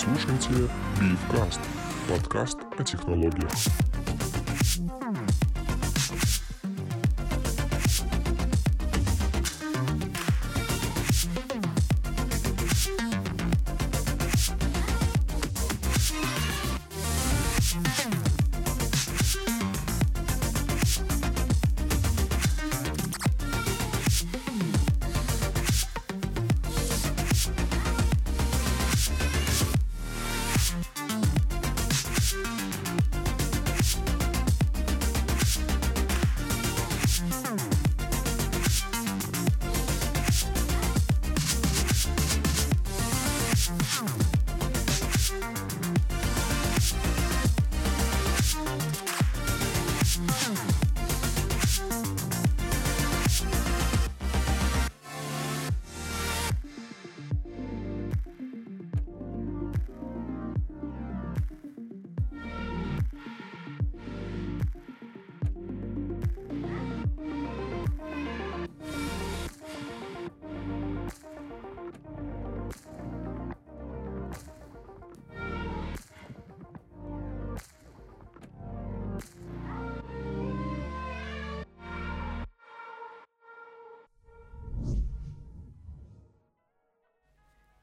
Слушаете Бифкаст, подкаст о технологиях.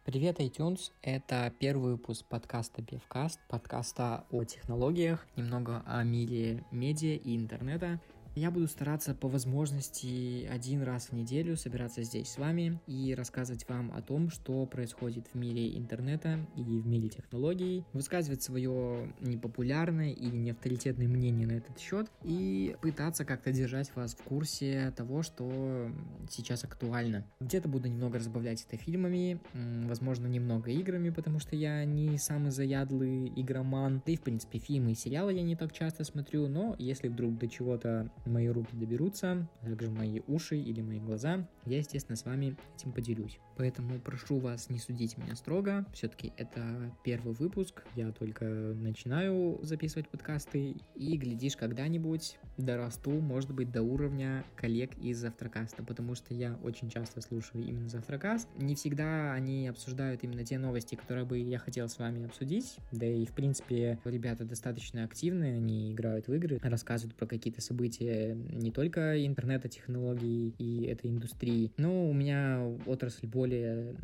Привет, iTunes! Это первый выпуск подкаста Бевкаст, подкаста о технологиях, немного о мире медиа и интернета. Я буду стараться по возможности один раз в неделю собираться здесь с вами и рассказывать вам о том, что происходит в мире интернета и в мире технологий, высказывать свое непопулярное или неавторитетное мнение на этот счет и пытаться как-то держать вас в курсе того, что сейчас актуально. Где-то буду немного разбавлять это фильмами, возможно, немного играми, потому что я не самый заядлый игроман, да и, в принципе, фильмы и сериалы я не так часто смотрю, но если вдруг до чего-то мои руки доберутся, также мои уши или мои глаза, я, естественно, с вами этим поделюсь. Поэтому прошу вас не судить меня строго, все-таки это первый выпуск, я только начинаю записывать подкасты, и, глядишь, когда-нибудь дорасту, может быть, до уровня коллег из Завтракаста, потому что я очень часто слушаю именно Завтракаст. Не всегда они обсуждают именно те новости, которые бы я хотел с вами обсудить, да и, в принципе, ребята достаточно активные, они играют в игры, рассказывают про какие-то события не только интернета, технологий и этой индустрии, но у меня отрасль более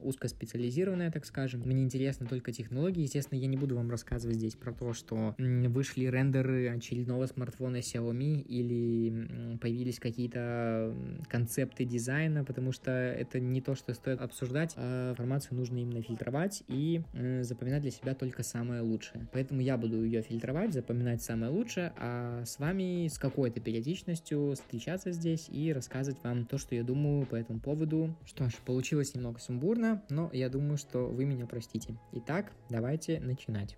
узкоспециализированная, так скажем. Мне интересны только технологии. Естественно, я не буду вам рассказывать здесь про то, что вышли рендеры очередного смартфона Xiaomi или появились какие-то концепты дизайна, потому что это не то, что стоит обсуждать, а информацию нужно именно фильтровать и запоминать для себя только самое лучшее. Поэтому я буду ее фильтровать, запоминать самое лучшее, а с вами с какой-то периодичностью встречаться здесь и рассказывать вам то, что я думаю по этому поводу. Что ж, получилось немного сумбурно, но я думаю, что вы меня простите. Итак, давайте начинать.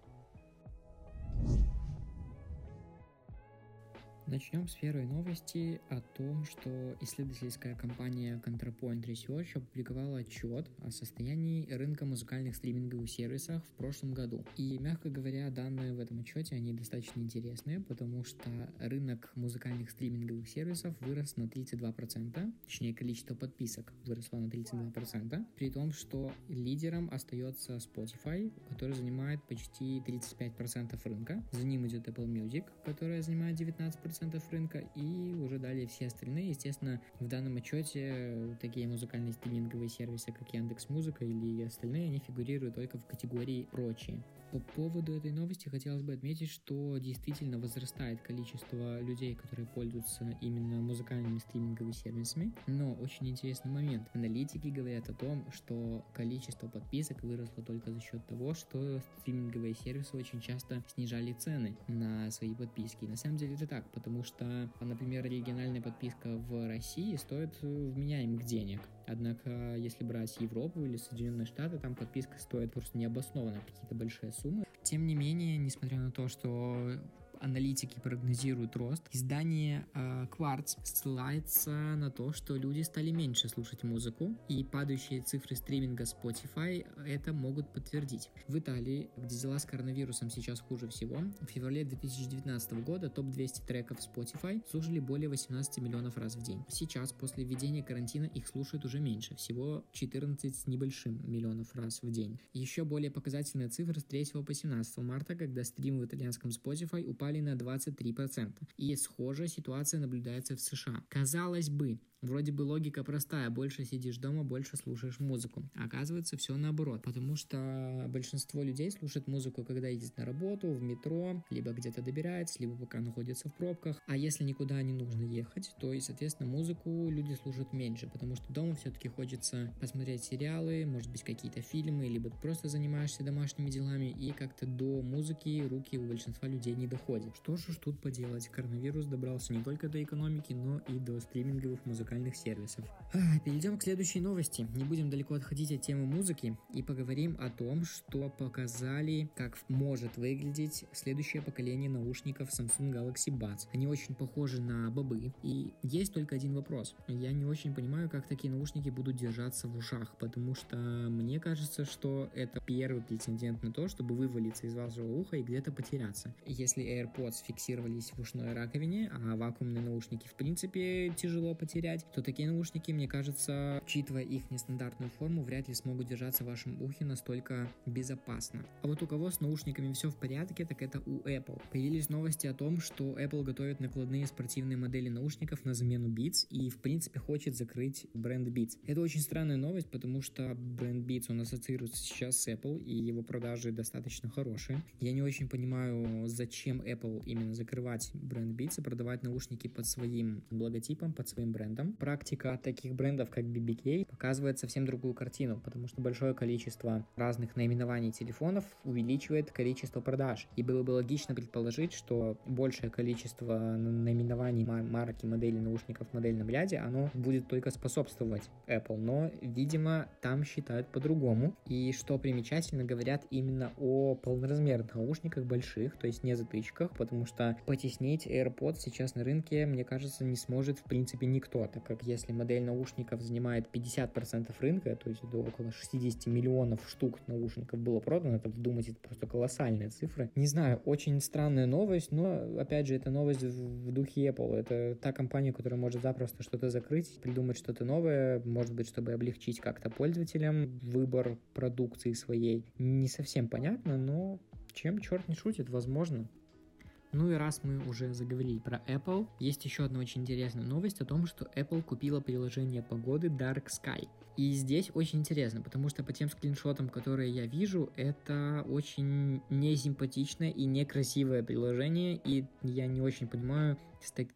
Начнем с первой новости о том, что исследовательская компания ContraPoint Research опубликовала отчет о состоянии рынка музыкальных стриминговых сервисов в прошлом году. И, мягко говоря, данные в этом отчете, они достаточно интересные, потому что рынок музыкальных стриминговых сервисов вырос на 32%, точнее, количество подписок выросло на 32%, при том, что лидером остается Spotify, который занимает почти 35% рынка. За ним идет Apple Music, которая занимает 19%, 10% рынка, и уже далее все остальные. Естественно, в данном отчете такие музыкальные стриминговые сервисы, как Яндекс Музыка или остальные, они фигурируют только в категории «прочие». По поводу этой новости хотелось бы отметить, что действительно возрастает количество людей, которые пользуются именно музыкальными стриминговыми сервисами. Но очень интересный момент. Аналитики говорят о том, что количество подписок выросло только за счет того, что стриминговые сервисы очень часто снижали цены на свои подписки. На самом деле это так, потому что, например, региональная подписка в России стоит вменяемых денег. Однако, если брать Европу или Соединенные Штаты, там подписка стоит просто необоснованно какие-то большие суммы. Тем не менее, несмотря на то, что аналитики прогнозируют рост. Издание э, Quartz ссылается на то, что люди стали меньше слушать музыку, и падающие цифры стриминга Spotify это могут подтвердить. В Италии, где дела с коронавирусом сейчас хуже всего, в феврале 2019 года топ-200 треков Spotify слушали более 18 миллионов раз в день. Сейчас, после введения карантина, их слушают уже меньше, всего 14 с небольшим миллионов раз в день. Еще более показательная цифра с 3 по 17 марта, когда стримы в итальянском Spotify упали на 23%. И схожая ситуация наблюдается в США. Казалось бы, Вроде бы логика простая, больше сидишь дома, больше слушаешь музыку. А оказывается, все наоборот, потому что большинство людей слушает музыку, когда едет на работу, в метро, либо где-то добирается, либо пока находится в пробках. А если никуда не нужно ехать, то и, соответственно, музыку люди слушают меньше, потому что дома все-таки хочется посмотреть сериалы, может быть, какие-то фильмы, либо просто занимаешься домашними делами, и как-то до музыки руки у большинства людей не доходят. Что же тут поделать? Коронавирус добрался не только до экономики, но и до стриминговых музыкальных музыкальных сервисов. Перейдем к следующей новости. Не будем далеко отходить от темы музыки и поговорим о том, что показали, как может выглядеть следующее поколение наушников Samsung Galaxy Buds. Они очень похожи на бобы. И есть только один вопрос. Я не очень понимаю, как такие наушники будут держаться в ушах, потому что мне кажется, что это первый прецедент на то, чтобы вывалиться из вашего уха и где-то потеряться. Если AirPods фиксировались в ушной раковине, а вакуумные наушники в принципе тяжело потерять, взять, то такие наушники, мне кажется, учитывая их нестандартную форму, вряд ли смогут держаться в вашем ухе настолько безопасно. А вот у кого с наушниками все в порядке, так это у Apple. Появились новости о том, что Apple готовит накладные спортивные модели наушников на замену Beats и, в принципе, хочет закрыть бренд Beats. Это очень странная новость, потому что бренд Beats, он ассоциируется сейчас с Apple, и его продажи достаточно хорошие. Я не очень понимаю, зачем Apple именно закрывать бренд Beats и продавать наушники под своим логотипом, под своим брендом практика таких брендов, как BBK, показывает совсем другую картину, потому что большое количество разных наименований телефонов увеличивает количество продаж. И было бы логично предположить, что большее количество наименований марки, модели наушников в модельном ряде, оно будет только способствовать Apple. Но, видимо, там считают по-другому. И что примечательно, говорят именно о полноразмерных наушниках больших, то есть не затычках, потому что потеснить AirPods сейчас на рынке, мне кажется, не сможет в принципе никто так как если модель наушников занимает 50% рынка, то есть до около 60 миллионов штук наушников было продано, это вдумать, это просто колоссальные цифры. Не знаю, очень странная новость, но опять же, это новость в духе Apple. Это та компания, которая может запросто что-то закрыть, придумать что-то новое, может быть, чтобы облегчить как-то пользователям выбор продукции своей. Не совсем понятно, но чем черт не шутит, возможно. Ну и раз мы уже заговорили про Apple, есть еще одна очень интересная новость о том, что Apple купила приложение погоды Dark Sky. И здесь очень интересно, потому что по тем скриншотам, которые я вижу, это очень несимпатичное и некрасивое приложение, и я не очень понимаю,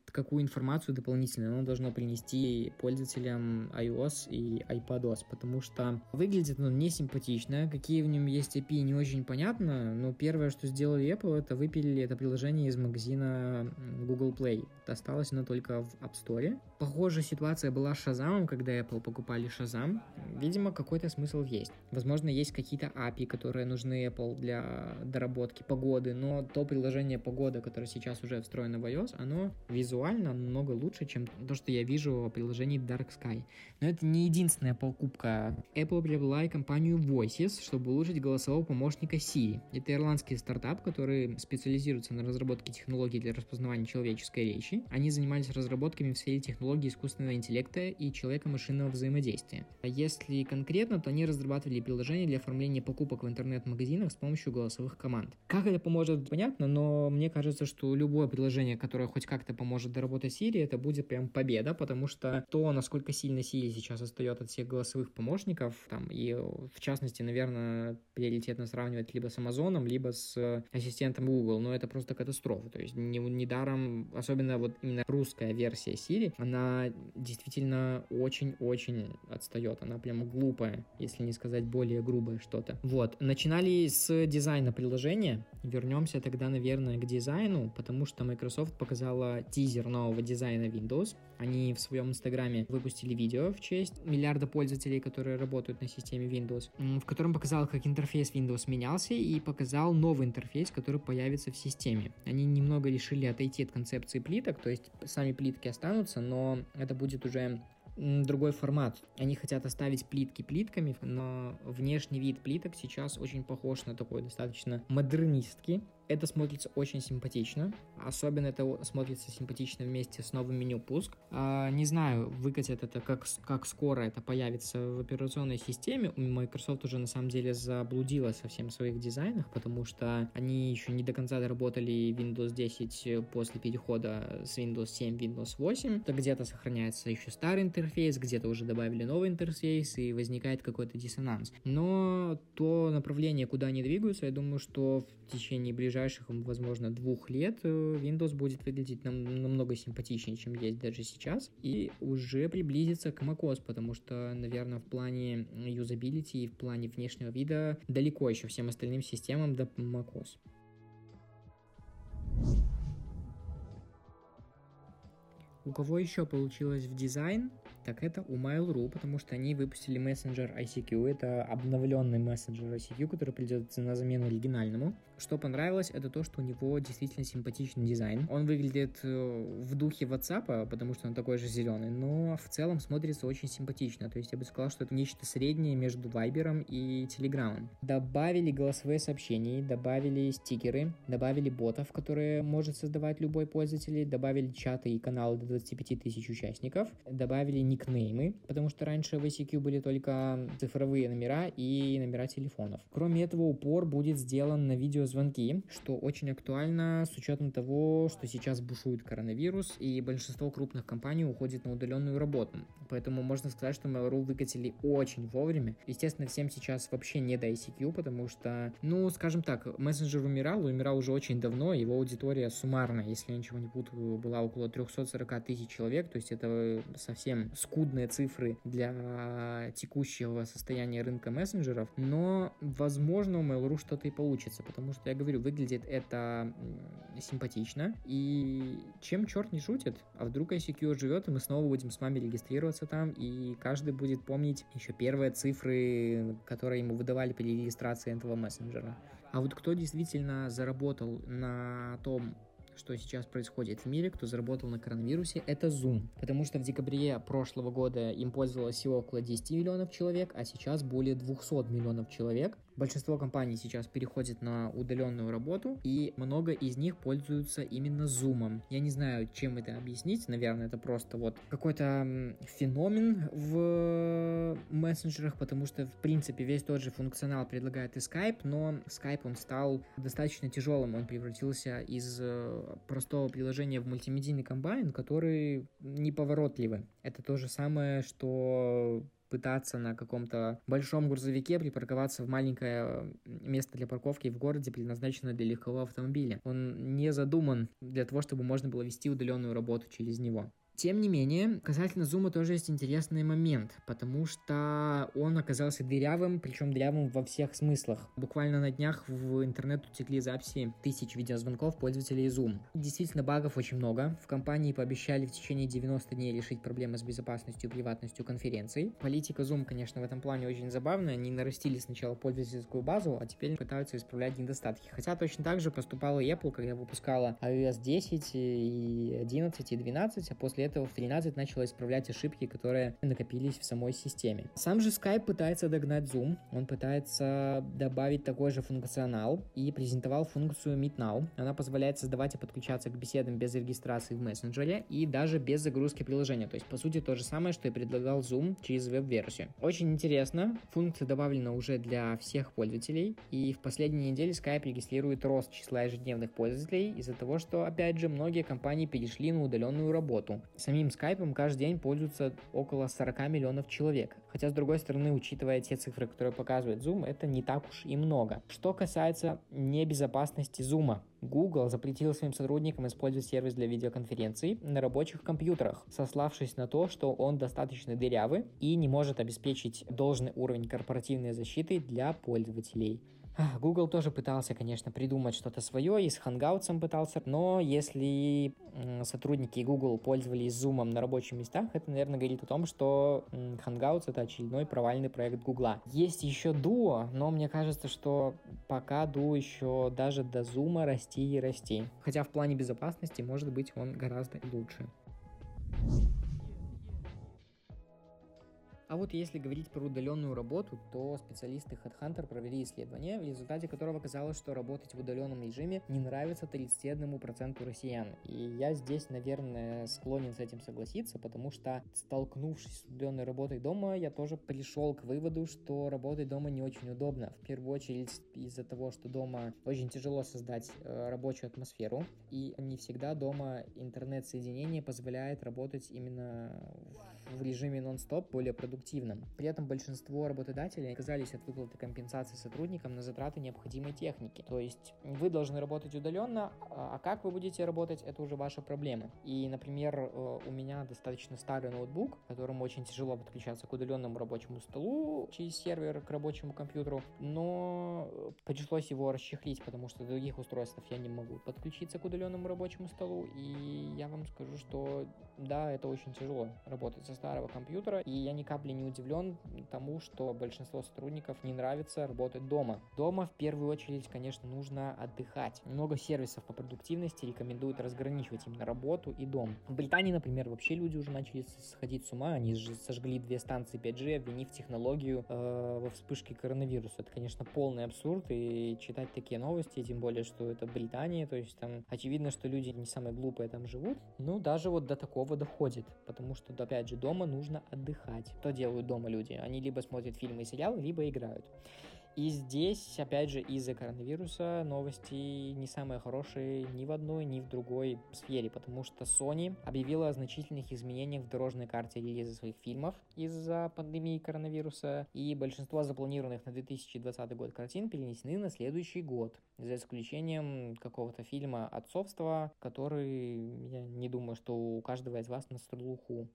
какую информацию дополнительную оно должно принести пользователям iOS и iPadOS, потому что выглядит оно несимпатично, какие в нем есть API не очень понятно, но первое, что сделали Apple, это выпилили это приложение из магазина Google Play. Осталось оно только в App Store. Похожая ситуация была с Shazam, когда Apple покупали Shazam. Видимо, какой-то смысл есть. Возможно, есть какие-то API, которые нужны Apple для доработки погоды, но то приложение погода, которое сейчас уже встроено в iOS, оно визуально намного лучше, чем то, что я вижу в приложении Dark Sky. Но это не единственная покупка. Apple приобрела и компанию Voices, чтобы улучшить голосового помощника Siri. Это ирландский стартап, который специализируется на разработке технологий для распознавания человеческой речи. Они занимались разработками в сфере технологий искусственного интеллекта и человека-машинного взаимодействия. А если конкретно, то они разрабатывали приложение для оформления покупок в интернет-магазинах с помощью голосовых команд. Как это поможет, понятно, но мне кажется, что любое приложение, которое хоть как как-то поможет доработать Siri, это будет прям победа, потому что то, насколько сильно Siri сейчас отстает от всех голосовых помощников, там, и в частности, наверное, приоритетно сравнивать либо с Амазоном, либо с ассистентом Google, но это просто катастрофа, то есть недаром, не особенно вот именно русская версия Siri, она она действительно очень-очень отстает. Она прям глупая, если не сказать более грубое что-то. Вот. Начинали с дизайна приложения. Вернемся тогда, наверное, к дизайну, потому что Microsoft показала тизер нового дизайна Windows. Они в своем инстаграме выпустили видео в честь миллиарда пользователей, которые работают на системе Windows, в котором показал, как интерфейс Windows менялся и показал новый интерфейс, который появится в системе. Они немного решили отойти от концепции плиток, то есть сами плитки останутся, но это будет уже другой формат. Они хотят оставить плитки плитками, но внешний вид плиток сейчас очень похож на такой достаточно модернистский. Это смотрится очень симпатично. Особенно это смотрится симпатично вместе с новым меню пуск. А, не знаю, выкатят это как, как скоро это появится в операционной системе. Microsoft уже на самом деле заблудила совсем в своих дизайнах, потому что они еще не до конца доработали Windows 10 после перехода с Windows 7 в Windows 8. То где-то сохраняется еще старый интерфейс, где-то уже добавили новый интерфейс, и возникает какой-то диссонанс. Но то направление, куда они двигаются, я думаю, что в течение ближайших ближайших, возможно, двух лет э, Windows будет выглядеть нам, намного симпатичнее, чем есть даже сейчас, и уже приблизится к macOS, потому что, наверное, в плане юзабилити и в плане внешнего вида далеко еще всем остальным системам до macOS. У кого еще получилось в дизайн, так это у Mail.ru, потому что они выпустили мессенджер ICQ. Это обновленный мессенджер ICQ, который придет на замену оригинальному. Что понравилось, это то, что у него действительно симпатичный дизайн. Он выглядит э, в духе WhatsApp, потому что он такой же зеленый, но в целом смотрится очень симпатично. То есть я бы сказал, что это нечто среднее между Viber и Telegram. Добавили голосовые сообщения, добавили стикеры, добавили ботов, которые может создавать любой пользователь, добавили чаты и каналы до 25 тысяч участников, добавили никнеймы, потому что раньше в ICQ были только цифровые номера и номера телефонов. Кроме этого, упор будет сделан на видеозвонки, что очень актуально с учетом того, что сейчас бушует коронавирус и большинство крупных компаний уходит на удаленную работу. Поэтому можно сказать, что Mail.ru выкатили очень вовремя. Естественно, всем сейчас вообще не до ICQ, потому что, ну, скажем так, мессенджер умирал, умирал уже очень давно, его аудитория суммарно, если я ничего не путаю, была около 340 тысяч человек, то есть это совсем скудные цифры для текущего состояния рынка мессенджеров, но, возможно, у Mail.ru что-то и получится, потому что, я говорю, выглядит это симпатично, и чем черт не шутит, а вдруг ICQ живет, и мы снова будем с вами регистрироваться там, и каждый будет помнить еще первые цифры, которые ему выдавали при регистрации этого мессенджера. А вот кто действительно заработал на том, что сейчас происходит в мире, кто заработал на коронавирусе, это Zoom. Потому что в декабре прошлого года им пользовалось всего около 10 миллионов человек, а сейчас более 200 миллионов человек. Большинство компаний сейчас переходит на удаленную работу, и много из них пользуются именно Zoom. Я не знаю, чем это объяснить, наверное, это просто вот какой-то феномен в мессенджерах, потому что, в принципе, весь тот же функционал предлагает и Skype, но Skype, он стал достаточно тяжелым, он превратился из э, простого приложения в мультимедийный комбайн, который неповоротливый. Это то же самое, что пытаться на каком-то большом грузовике припарковаться в маленькое место для парковки в городе, предназначенное для легкового автомобиля. Он не задуман для того, чтобы можно было вести удаленную работу через него. Тем не менее, касательно зума тоже есть интересный момент, потому что он оказался дырявым, причем дырявым во всех смыслах. Буквально на днях в интернет утекли записи тысяч видеозвонков пользователей Zoom. Действительно, багов очень много. В компании пообещали в течение 90 дней решить проблемы с безопасностью и приватностью конференций. Политика Zoom, конечно, в этом плане очень забавная. Они нарастили сначала пользовательскую базу, а теперь пытаются исправлять недостатки. Хотя точно так же поступала Apple, когда выпускала iOS 10 и 11 и 12, а после этого в 13 начало исправлять ошибки, которые накопились в самой системе. Сам же Skype пытается догнать Zoom, он пытается добавить такой же функционал и презентовал функцию Meet Now. Она позволяет создавать и подключаться к беседам без регистрации в мессенджере и даже без загрузки приложения. То есть, по сути, то же самое, что и предлагал Zoom через веб-версию. Очень интересно. Функция добавлена уже для всех пользователей. И в последние недели Skype регистрирует рост числа ежедневных пользователей из-за того, что, опять же, многие компании перешли на удаленную работу. Самим скайпом каждый день пользуются около 40 миллионов человек. Хотя, с другой стороны, учитывая те цифры, которые показывает Zoom, это не так уж и много. Что касается небезопасности Zoom, Google запретил своим сотрудникам использовать сервис для видеоконференций на рабочих компьютерах, сославшись на то, что он достаточно дырявый и не может обеспечить должный уровень корпоративной защиты для пользователей. Google тоже пытался, конечно, придумать что-то свое, и с Hangouts пытался, но если сотрудники Google пользовались Zoom на рабочих местах, это, наверное, говорит о том, что Hangouts — это очередной провальный проект Google. Есть еще Duo, но мне кажется, что пока Duo еще даже до Zoom расти и расти. Хотя в плане безопасности, может быть, он гораздо лучше. А вот если говорить про удаленную работу, то специалисты HeadHunter провели исследование, в результате которого оказалось, что работать в удаленном режиме не нравится 31% россиян. И я здесь, наверное, склонен с этим согласиться, потому что, столкнувшись с удаленной работой дома, я тоже пришел к выводу, что работать дома не очень удобно. В первую очередь из-за того, что дома очень тяжело создать э, рабочую атмосферу, и не всегда дома интернет-соединение позволяет работать именно в режиме нон-стоп, более продуктивно эффективным. При этом большинство работодателей отказались от выплаты компенсации сотрудникам на затраты необходимой техники. То есть вы должны работать удаленно, а как вы будете работать, это уже ваша проблема. И, например, э, у меня достаточно старый ноутбук, которому очень тяжело подключаться к удаленному рабочему столу через сервер к рабочему компьютеру, но пришлось его расчехлить, потому что других устройств я не могу подключиться к удаленному рабочему столу, и я вам скажу, что да, это очень тяжело работать со старого компьютера, и я ни не удивлен тому, что большинство сотрудников не нравится работать дома. Дома в первую очередь, конечно, нужно отдыхать. Много сервисов по продуктивности рекомендуют разграничивать именно работу и дом. В Британии, например, вообще люди уже начали сходить с ума, они же сожгли две станции 5G, обвинив технологию э, во вспышке коронавируса. Это, конечно, полный абсурд, и читать такие новости, тем более, что это Британия, то есть там очевидно, что люди не самые глупые там живут, ну, даже вот до такого доходит, потому что, опять же, дома нужно отдыхать. Делать? Делают дома люди. Они либо смотрят фильмы и сериалы, либо играют. И здесь, опять же, из-за коронавируса новости не самые хорошие ни в одной, ни в другой сфере, потому что Sony объявила о значительных изменениях в дорожной карте релиза своих фильмов из-за пандемии коронавируса, и большинство запланированных на 2020 год картин перенесены на следующий год, за исключением какого-то фильма «Отцовство», который, я не думаю, что у каждого из вас на слуху.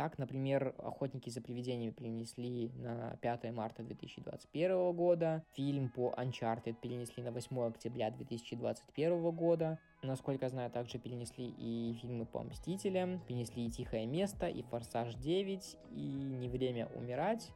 Так, например, «Охотники за привидениями» перенесли на 5 марта 2021 года, фильм по Uncharted перенесли на 8 октября 2021 года, Насколько я знаю, также перенесли и фильмы по Мстителям, перенесли и «Тихое место», и «Форсаж 9», и «Не время умирать».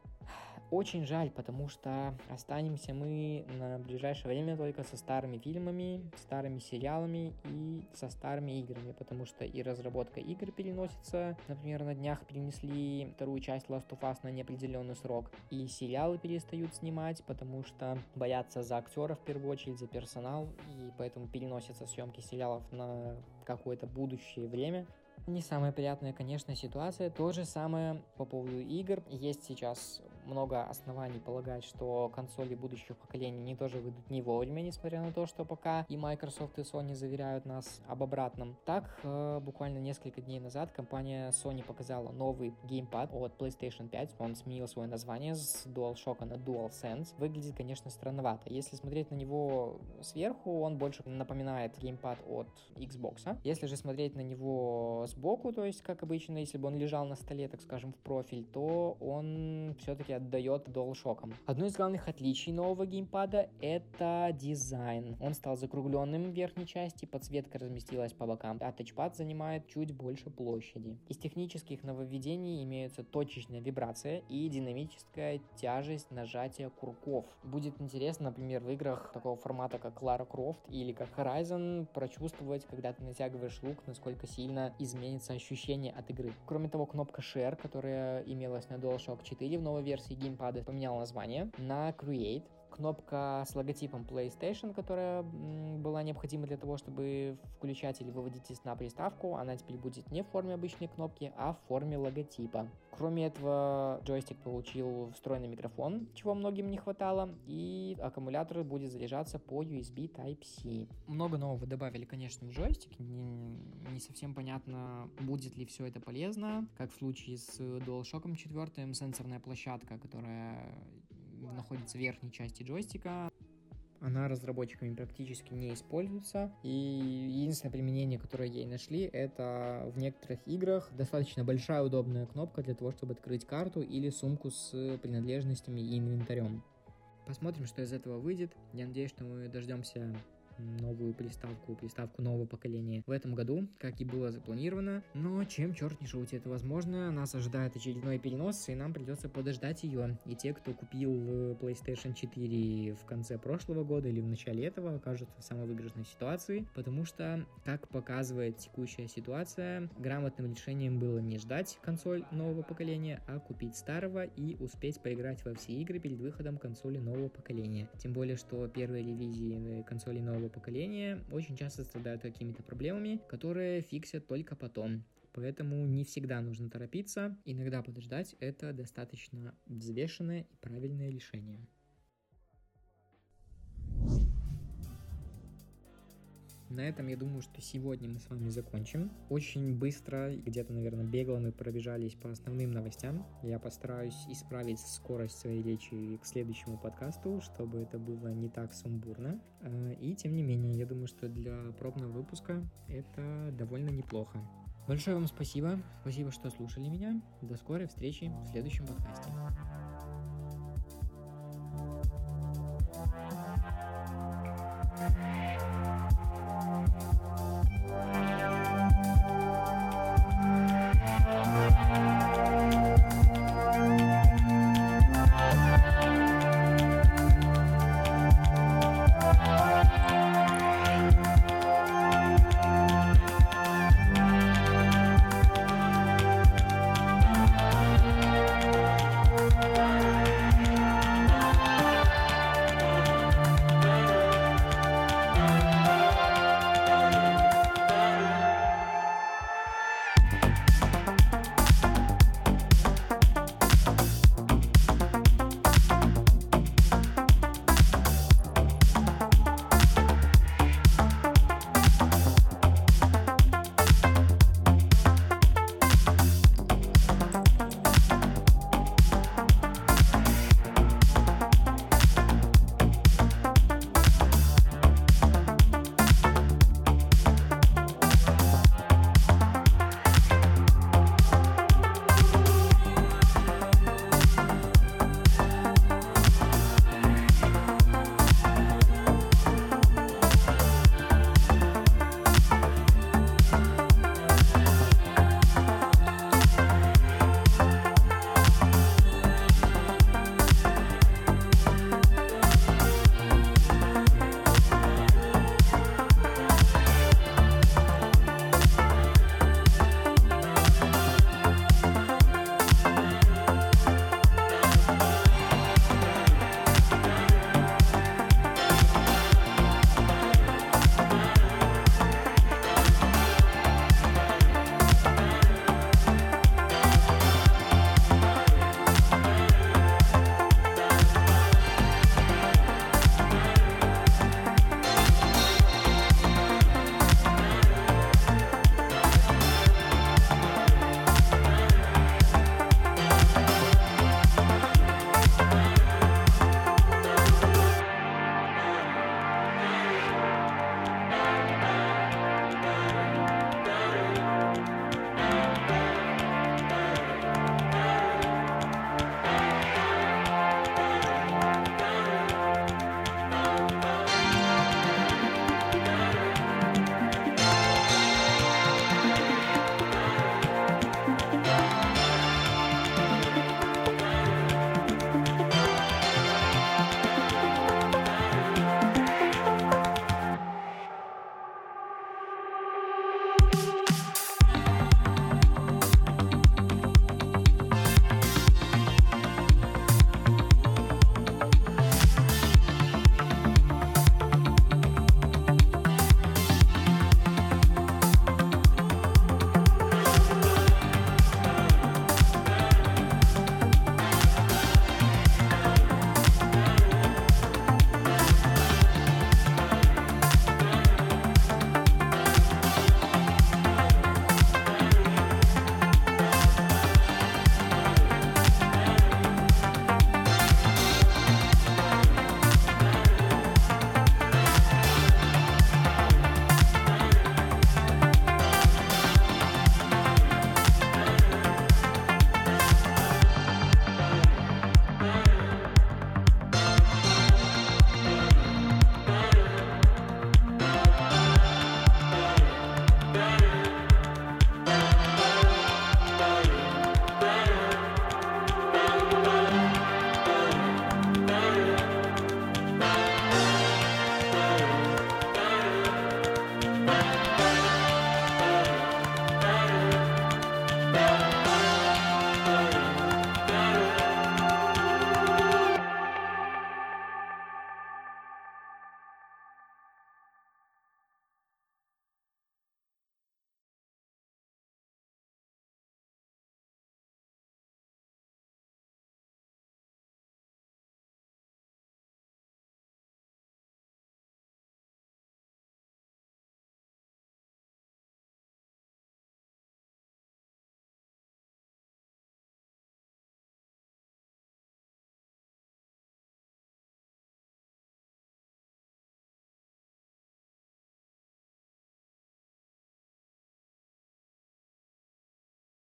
Очень жаль, потому что останемся мы на ближайшее время только со старыми фильмами, старыми сериалами и со старыми играми, потому что и разработка игр переносится. Например, на днях перенесли вторую часть Last of Us на неопределенный срок, и сериалы перестают снимать, потому что боятся за актеров в первую очередь, за персонал, и поэтому переносятся съемки сериалов на какое-то будущее время. Не самая приятная, конечно, ситуация. То же самое по поводу игр. Есть сейчас много оснований полагать, что консоли будущих поколений не тоже выйдут не вовремя, несмотря на то, что пока и Microsoft, и Sony заверяют нас об обратном. Так, э, буквально несколько дней назад компания Sony показала новый геймпад от PlayStation 5. Он сменил свое название с DualShock на DualSense. Выглядит, конечно, странновато. Если смотреть на него сверху, он больше напоминает геймпад от Xbox. Если же смотреть на него сбоку, то есть, как обычно, если бы он лежал на столе, так скажем, в профиль, то он все-таки отдает DualShock. Одно из главных отличий нового геймпада — это дизайн. Он стал закругленным в верхней части, подсветка разместилась по бокам, а тачпад занимает чуть больше площади. Из технических нововведений имеются точечная вибрация и динамическая тяжесть нажатия курков. Будет интересно, например, в играх такого формата, как Lara Croft или как Horizon, прочувствовать, когда ты натягиваешь лук, насколько сильно изменится ощущение от игры. Кроме того, кнопка Share, которая имелась на DualShock 4 в новой версии версии геймпада поменял название на Create. Кнопка с логотипом PlayStation, которая была необходима для того, чтобы включать или выводить из на приставку, она теперь будет не в форме обычной кнопки, а в форме логотипа. Кроме этого, джойстик получил встроенный микрофон, чего многим не хватало, и аккумулятор будет заряжаться по USB Type-C. Много нового добавили, конечно, в джойстик. Не, не совсем понятно, будет ли все это полезно. Как в случае с DualShock 4, сенсорная площадка, которая находится в верхней части джойстика, она разработчиками практически не используется. И единственное применение, которое ей нашли, это в некоторых играх достаточно большая удобная кнопка для того, чтобы открыть карту или сумку с принадлежностями и инвентарем. Посмотрим, что из этого выйдет. Я надеюсь, что мы дождемся новую приставку, приставку нового поколения в этом году, как и было запланировано. Но чем черт не шутит, возможно, нас ожидает очередной перенос, и нам придется подождать ее. И те, кто купил э, PlayStation 4 в конце прошлого года или в начале этого, окажутся в самой выигрышной ситуации, потому что, как показывает текущая ситуация, грамотным решением было не ждать консоль нового поколения, а купить старого и успеть поиграть во все игры перед выходом консоли нового поколения. Тем более, что первые ревизии консоли нового нового поколения очень часто страдают какими-то проблемами, которые фиксят только потом. Поэтому не всегда нужно торопиться. Иногда подождать это достаточно взвешенное и правильное решение. На этом я думаю, что сегодня мы с вами закончим. Очень быстро, где-то, наверное, бегло мы пробежались по основным новостям. Я постараюсь исправить скорость своей речи к следующему подкасту, чтобы это было не так сумбурно. А, и тем не менее, я думаю, что для пробного выпуска это довольно неплохо. Большое вам спасибо. Спасибо, что слушали меня. До скорой встречи в следующем подкасте.